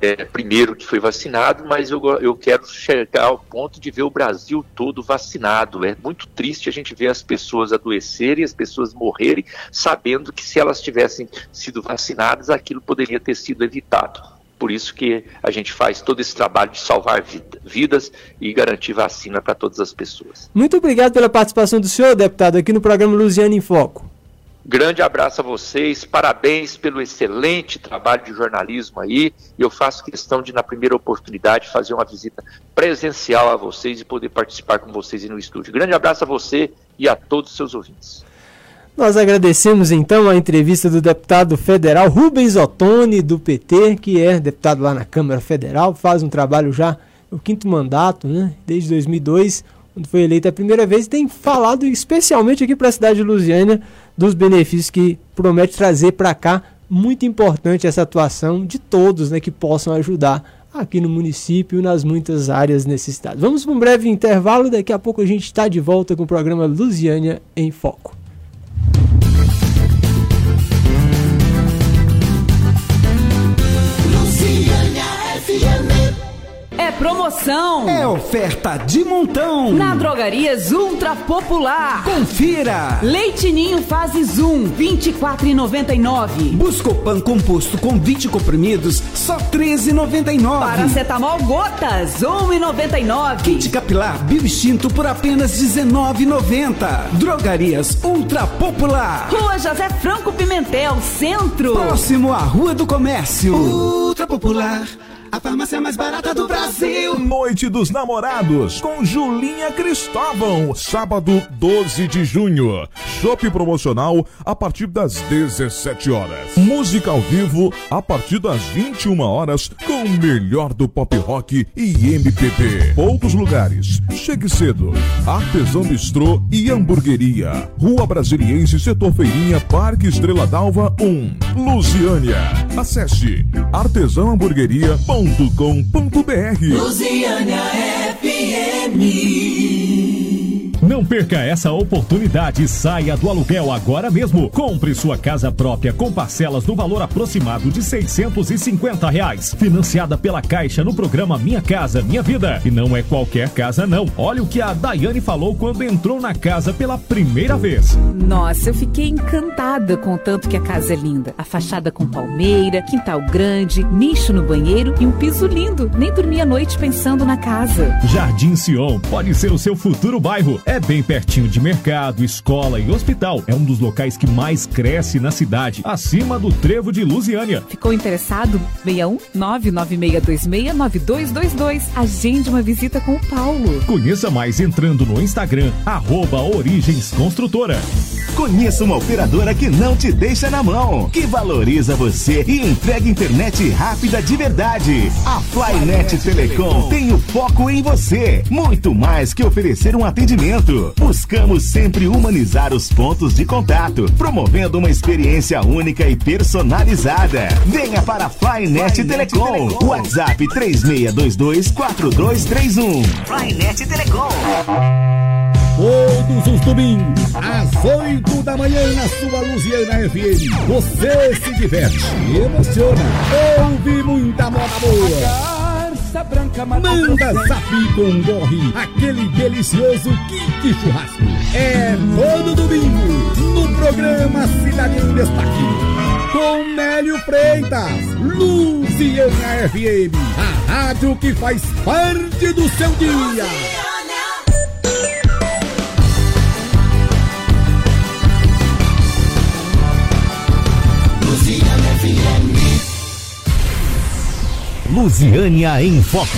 é, primeiro que foi vacinado, mas eu, eu quero chegar ao ponto de ver o Brasil todo vacinado. É muito triste a gente ver as pessoas adoecerem, as pessoas morrerem, sabendo que se elas tivessem sido vacinadas, aquilo poderia ter sido evitado. Por isso que a gente faz todo esse trabalho de salvar vidas e garantir vacina para todas as pessoas. Muito obrigado pela participação do senhor, deputado, aqui no programa Luziano em Foco. Grande abraço a vocês, parabéns pelo excelente trabalho de jornalismo aí. E eu faço questão de, na primeira oportunidade, fazer uma visita presencial a vocês e poder participar com vocês aí no estúdio. Grande abraço a você e a todos os seus ouvintes. Nós agradecemos então a entrevista do deputado federal Rubens Ottoni, do PT, que é deputado lá na Câmara Federal, faz um trabalho já o quinto mandato, né, desde 2002, quando foi eleito a primeira vez, e tem falado especialmente aqui para a cidade de Lusiânia dos benefícios que promete trazer para cá. Muito importante essa atuação de todos né, que possam ajudar aqui no município nas muitas áreas necessitadas. Vamos para um breve intervalo, daqui a pouco a gente está de volta com o programa Lusiânia em Foco. É promoção! É oferta de montão! Na Drogarias Ultra Popular! Confira! Leitinho fase Zoom, 24,99. Buscopan composto com 20 comprimidos, só 13,99. Paracetamol gotas, 1,99. Kit capilar bioextinto por apenas 19,90. Drogarias Ultra Popular! Rua José Franco Pimentel, Centro! Próximo à Rua do Comércio. Ultra Popular a farmácia mais barata do Brasil. Noite dos Namorados com Julinha Cristóvão, sábado 12 de junho. Shopping promocional a partir das 17 horas. Música ao vivo a partir das 21 horas com o melhor do pop rock e MPB. Poucos lugares. Chegue cedo. Artesão Bistrô e Hamburgueria. Rua Brasiliense, Setor Feirinha, Parque Estrela d'Alva 1. Lusiânia. Acesse artesãohamburgueria.com www.luziânia.com.br Luziânia FM não perca essa oportunidade e saia do aluguel agora mesmo. Compre sua casa própria com parcelas no valor aproximado de 650 reais. Financiada pela Caixa no programa Minha Casa Minha Vida. E não é qualquer casa não. Olha o que a Daiane falou quando entrou na casa pela primeira vez. Nossa, eu fiquei encantada com o tanto que a casa é linda. A fachada com palmeira, quintal grande, nicho no banheiro e um piso lindo. Nem dormi a noite pensando na casa. Jardim Sion pode ser o seu futuro bairro. É é bem pertinho de mercado, escola e hospital. É um dos locais que mais cresce na cidade, acima do Trevo de Lusiânia. Ficou interessado? 61 996269222. Agende uma visita com o Paulo. Conheça mais entrando no Instagram, arroba Origens Construtora. Conheça uma operadora que não te deixa na mão, que valoriza você e entrega internet rápida de verdade. A Flynet Telecom tem o foco em você. Muito mais que oferecer um atendimento Buscamos sempre humanizar os pontos de contato, promovendo uma experiência única e personalizada. Venha para a Flynet Telecom. WhatsApp 36224231. Flynet Telecom. Todos os domingos, às 8 da manhã, na sua Luziana FM. Você se diverte, emociona, ouve muita moda boa branca Manda zap com gorre, aquele delicioso kit churrasco. É todo domingo, no programa Cidade em Destaque. Com Nélio Freitas, Luciana FM, a rádio que faz parte do seu dia. Lusiânia em Foco.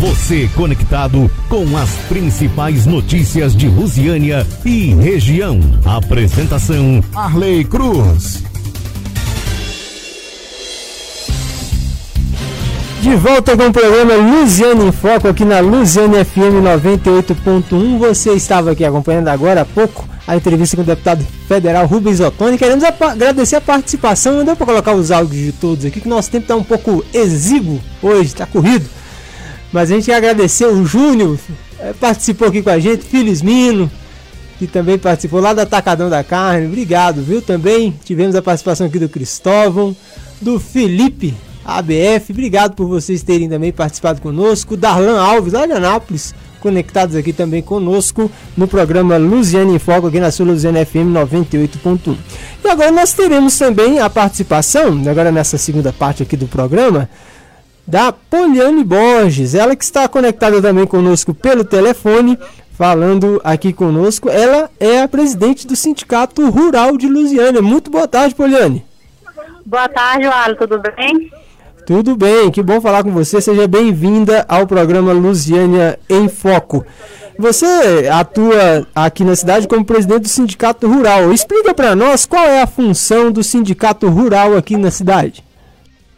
Você conectado com as principais notícias de Lusiânia e região. Apresentação Arley Cruz. De volta com o programa Luziane em Foco aqui na Luziane FM 98.1. Você estava aqui acompanhando agora há pouco a entrevista com o deputado federal Rubens Ottoni. Queremos agradecer a participação. Não deu para colocar os áudios de todos aqui, que nosso tempo está um pouco exíguo hoje, está corrido. Mas a gente quer agradecer o Júnior, eh, participou aqui com a gente, Filhos Mino, que também participou lá do Atacadão da Carne. Obrigado, viu? Também tivemos a participação aqui do Cristóvão, do Felipe ABF. Obrigado por vocês terem também participado conosco. Darlan Alves, lá de Anápolis, conectados aqui também conosco no programa Luziane em Foco, aqui na sua Luziane FM 98.1. E agora nós teremos também a participação, agora nessa segunda parte aqui do programa, da Poliane Borges, ela que está conectada também conosco pelo telefone, falando aqui conosco. Ela é a presidente do Sindicato Rural de Lusiânia. Muito boa tarde, Poliane. Boa tarde, Walo, tudo bem? Tudo bem, que bom falar com você. Seja bem-vinda ao programa Lusiânia em Foco. Você atua aqui na cidade como presidente do Sindicato Rural. Explica para nós qual é a função do Sindicato Rural aqui na cidade.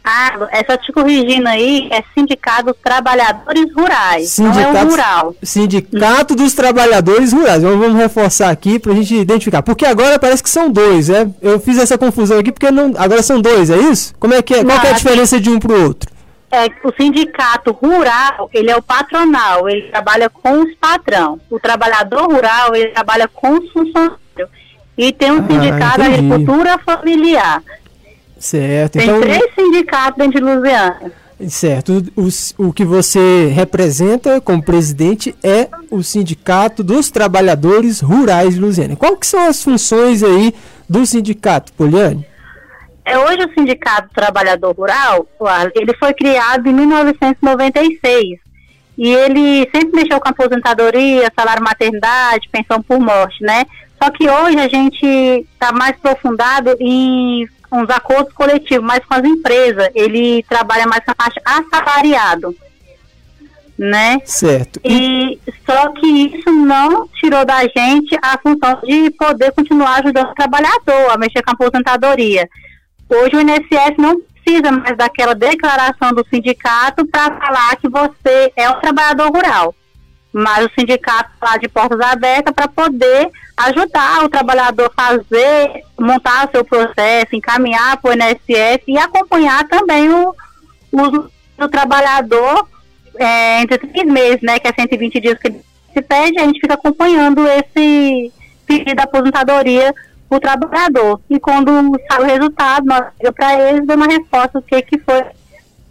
Ah, é só te corrigindo aí, é Sindicato dos Trabalhadores Rurais, Sindicato, não é o rural. Sindicato dos Trabalhadores Rurais. Vamos reforçar aqui para a gente identificar. Porque agora parece que são dois, né? Eu fiz essa confusão aqui porque não, agora são dois, é isso? Como é que é? Não, qual é a diferença de um para o outro? É, o sindicato rural, ele é o patronal, ele trabalha com os patrão. O trabalhador rural, ele trabalha com os funcionários. E tem um ah, sindicato da agricultura familiar. Certo. Tem então, três sindicatos dentro de Lusiana. Certo. O, o que você representa como presidente é o Sindicato dos Trabalhadores Rurais de Lusiana. Qual que são as funções aí do sindicato, Poliane? É, hoje o Sindicato Trabalhador Rural, ele foi criado em 1996 e ele sempre mexeu com aposentadoria, salário maternidade, pensão por morte, né? Só que hoje a gente está mais aprofundado em uns acordos coletivos, mas com as empresas. Ele trabalha mais com a parte assalariado. Né? Certo. E só que isso não tirou da gente a função de poder continuar ajudando o trabalhador a mexer com a aposentadoria. Hoje o INSS não precisa mais daquela declaração do sindicato para falar que você é um trabalhador rural. Mas o sindicato está de portas abertas para poder ajudar o trabalhador a fazer, montar seu processo, encaminhar para o INSS e acompanhar também o uso do trabalhador é, entre três meses, né, que é 120 dias que ele se pede, a gente fica acompanhando esse pedido de aposentadoria o trabalhador. E quando sai o resultado, nós liga para eles, dando uma resposta o que, que foi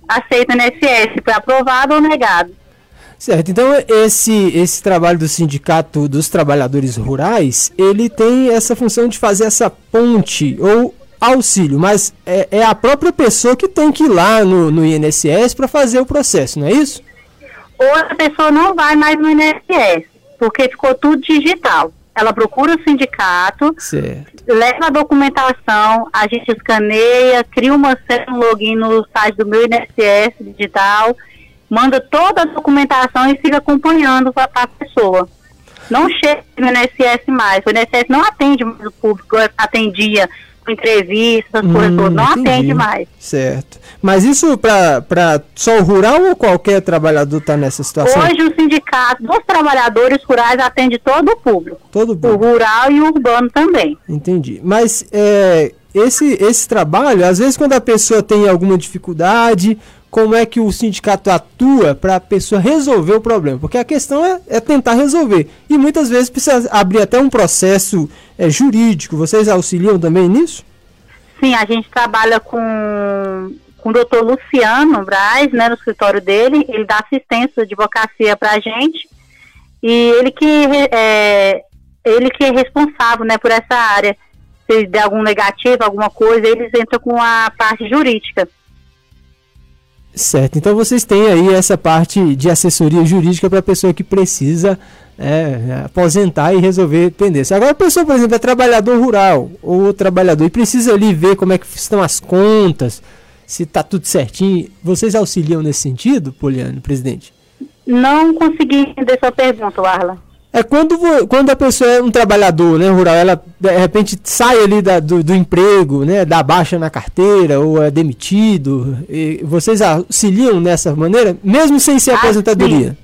aceito no INSS, foi aprovado ou negado. Certo, então esse, esse trabalho do Sindicato dos Trabalhadores Rurais, ele tem essa função de fazer essa ponte ou auxílio, mas é, é a própria pessoa que tem que ir lá no, no INSS para fazer o processo, não é isso? Ou a pessoa não vai mais no INSS, porque ficou tudo digital. Ela procura o sindicato, certo. leva a documentação, a gente escaneia, cria uma um login no site do meu INSS digital manda toda a documentação e fica acompanhando a pessoa. Não chega no INSS mais. O INSS não atende mais o público, atendia entrevistas, hum, coisas todas. Não entendi. atende mais. Certo. Mas isso para só o rural ou qualquer trabalhador está nessa situação? Hoje o sindicato dos trabalhadores rurais atende todo o público. Todo o público. O rural e o urbano também. Entendi. Mas é, esse, esse trabalho, às vezes quando a pessoa tem alguma dificuldade como é que o sindicato atua para a pessoa resolver o problema, porque a questão é, é, tentar resolver e muitas vezes precisa abrir até um processo é, jurídico. Vocês auxiliam também nisso? Sim, a gente trabalha com, com o doutor Luciano Braz, né, no escritório dele, ele dá assistência de advocacia para a gente e ele que é, ele que é responsável, né, por essa área. Se der algum negativo, alguma coisa, eles entram com a parte jurídica. Certo, então vocês têm aí essa parte de assessoria jurídica para a pessoa que precisa é, aposentar e resolver pendência. Agora a pessoa, por exemplo, é trabalhador rural ou trabalhador e precisa ali ver como é que estão as contas, se está tudo certinho. Vocês auxiliam nesse sentido, Poliano, presidente? Não consegui entender sua pergunta, Arla. É quando, quando a pessoa é um trabalhador né, rural, ela de repente sai ali da, do, do, emprego, né, dá baixa na carteira ou é demitido. vocês auxiliam nessa maneira, mesmo sem ser ah, aposentadoria?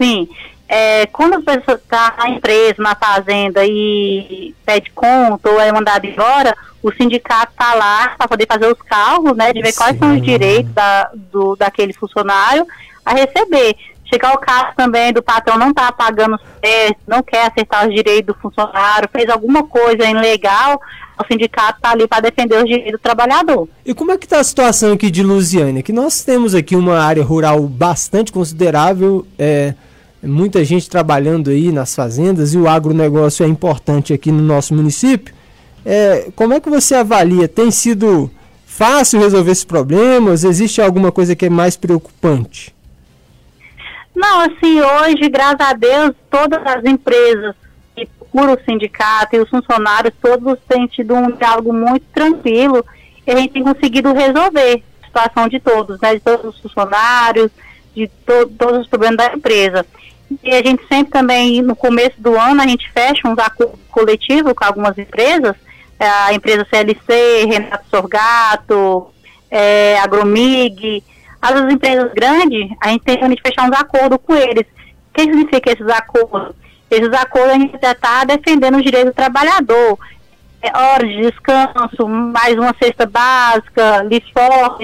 Sim. sim. É, quando a pessoa está na empresa, na fazenda e pede conta ou é mandado embora, o sindicato está lá para poder fazer os cálculos, né, de ver sim. quais são os direitos da, do, daquele funcionário a receber. Chegar o caso também do patrão não estar tá pagando certo, não quer acertar os direitos do funcionário, fez alguma coisa ilegal, o sindicato está ali para defender os direitos do trabalhador. E como é que está a situação aqui de Lusiânia? Que nós temos aqui uma área rural bastante considerável, é, muita gente trabalhando aí nas fazendas e o agronegócio é importante aqui no nosso município. É, como é que você avalia? Tem sido fácil resolver esses problemas? Existe alguma coisa que é mais preocupante? Não, assim, hoje, graças a Deus, todas as empresas que procuram o sindicato e os funcionários, todos têm tido um diálogo muito tranquilo e a gente tem conseguido resolver a situação de todos, né, de todos os funcionários, de to todos os problemas da empresa. E a gente sempre também, no começo do ano, a gente fecha uns acordos coletivos com algumas empresas, é, a empresa CLC, Renato Sorgato, é, Agromig, as empresas grandes, a gente tem que fechar uns acordos com eles. O que significa esses acordos? Esses acordos a gente está defendendo os direitos do trabalhador. É, horas de descanso, mais uma cesta básica,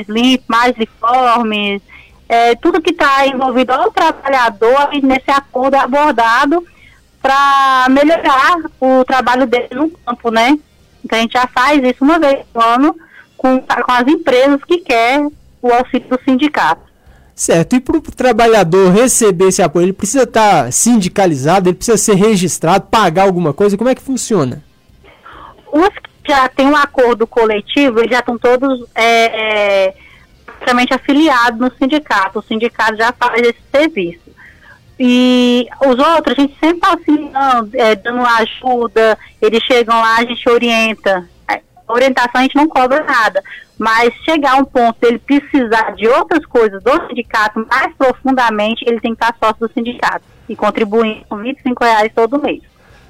limpo, mais liformes, é, tudo que está envolvido ao trabalhador nesse acordo abordado para melhorar o trabalho dele no campo, né? Então a gente já faz isso uma vez no ano com, com as empresas que querem o auxílio do sindicato. Certo, e para o trabalhador receber esse apoio, ele precisa estar tá sindicalizado, ele precisa ser registrado, pagar alguma coisa, como é que funciona? Os que já têm um acordo coletivo, eles já estão todos é, é, afiliados no sindicato, o sindicato já faz esse serviço. E os outros, a gente sempre está auxiliando, é, dando ajuda, eles chegam lá, a gente orienta. Orientação a gente não cobra nada, mas chegar a um ponto ele precisar de outras coisas do sindicato mais profundamente, ele tem que estar sócio do sindicato e contribuindo com R$ reais todo mês.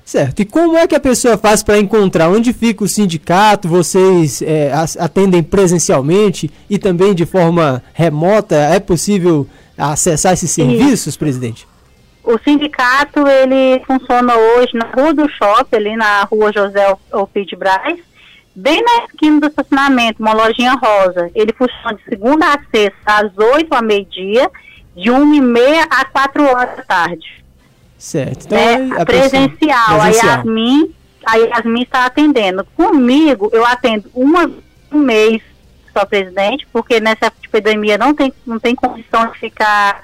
Certo. E como é que a pessoa faz para encontrar onde fica o sindicato? Vocês é, atendem presencialmente e também de forma remota? É possível acessar esses serviços, Sim. presidente? O sindicato ele funciona hoje na Rua do Shopping, ali na Rua José Alpide Braz bem na esquina do estacionamento, uma lojinha rosa. Ele funciona de segunda a sexta, às 8 ao meio-dia, de 1 e meia a 4 horas da tarde. Certo. Então, é, presencial. A Yasmin, a Yasmin está atendendo. Comigo, eu atendo uma, um mês só, presidente, porque nessa epidemia não tem, não tem condição de ficar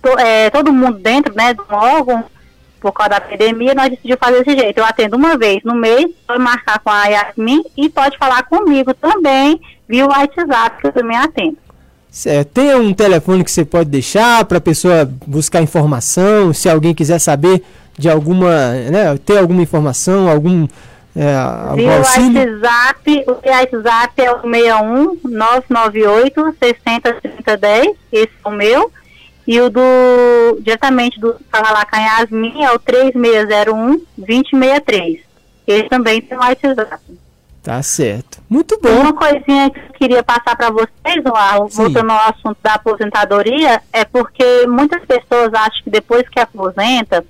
to, é, todo mundo dentro né, do órgão por causa da epidemia, nós decidimos fazer desse jeito. Eu atendo uma vez no mês, pode marcar com a Yasmin e pode falar comigo também via o WhatsApp, que eu também atendo. Certo. Tem um telefone que você pode deixar para a pessoa buscar informação, se alguém quiser saber de alguma, né, ter alguma informação, algum é? O WhatsApp, o WhatsApp é o 61 998 60 esse é o meu. E o do, diretamente do Salalá Yasmin é o 3601-2063. Ele também tem o WhatsApp. Tá certo. Muito bom. Uma coisinha que eu queria passar para vocês, voltando ao assunto da aposentadoria, é porque muitas pessoas acham que depois que aposenta,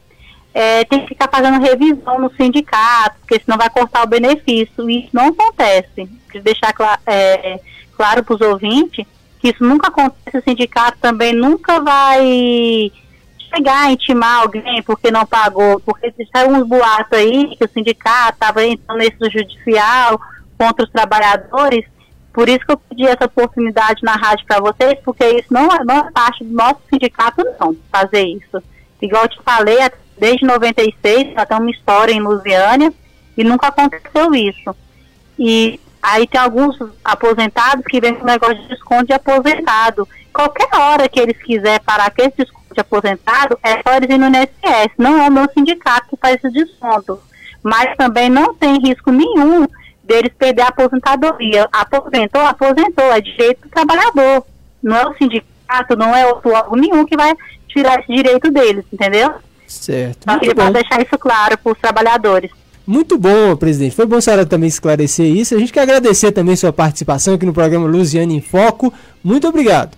é, tem que ficar fazendo revisão no sindicato, porque senão vai cortar o benefício. E isso não acontece. Queria deixar cl é, claro para os ouvintes isso nunca acontece, o sindicato também nunca vai chegar a intimar alguém porque não pagou, porque saiu uns boatos aí que o sindicato estava entrando nesse judicial contra os trabalhadores, por isso que eu pedi essa oportunidade na rádio para vocês, porque isso não é, não é parte do nosso sindicato não, fazer isso. Igual eu te falei, desde 96, já tem uma história em Lusiânia, e nunca aconteceu isso. E Aí tem alguns aposentados que vêm com negócio de desconto de aposentado. Qualquer hora que eles quiserem parar com esse desconto de aposentado, é só eles ir no INSS. Não é o meu sindicato que faz esse desconto. Mas também não tem risco nenhum deles perder a aposentadoria. Aposentou, aposentou, é direito do trabalhador. Não é o sindicato, não é outro órgão nenhum que vai tirar esse direito deles, entendeu? Certo. Só queria deixar isso claro para os trabalhadores. Muito bom, presidente. Foi bom a senhora também esclarecer isso. A gente quer agradecer também sua participação aqui no programa Luziane em Foco. Muito obrigado.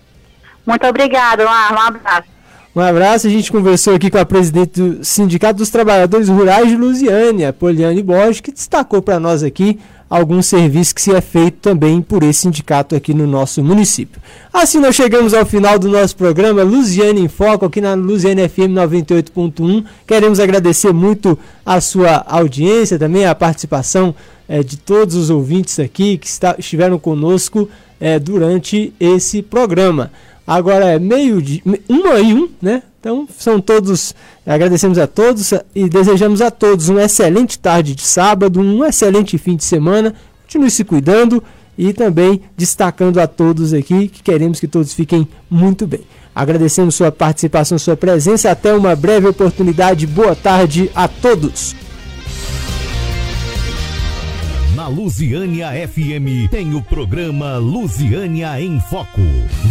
Muito obrigado, um abraço. Um abraço, a gente conversou aqui com a presidente do Sindicato dos Trabalhadores Rurais de Lusiânia, Poliane Borges, que destacou para nós aqui alguns serviços que se é feito também por esse sindicato aqui no nosso município. Assim nós chegamos ao final do nosso programa Lusiane em Foco aqui na Lusiane FM 98.1. Queremos agradecer muito a sua audiência, também a participação é, de todos os ouvintes aqui que está, estiveram conosco é, durante esse programa. Agora é meio de uma e um, né? Então são todos, agradecemos a todos e desejamos a todos uma excelente tarde de sábado, um excelente fim de semana. Continue se cuidando e também destacando a todos aqui que queremos que todos fiquem muito bem. Agradecemos sua participação, sua presença. Até uma breve oportunidade. Boa tarde a todos. Lusiânia FM tem o programa Lusiânia em Foco.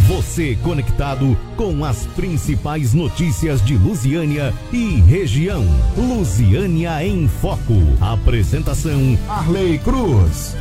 Você conectado com as principais notícias de Lusiânia e região. Lusiânia em Foco. Apresentação Arley Cruz.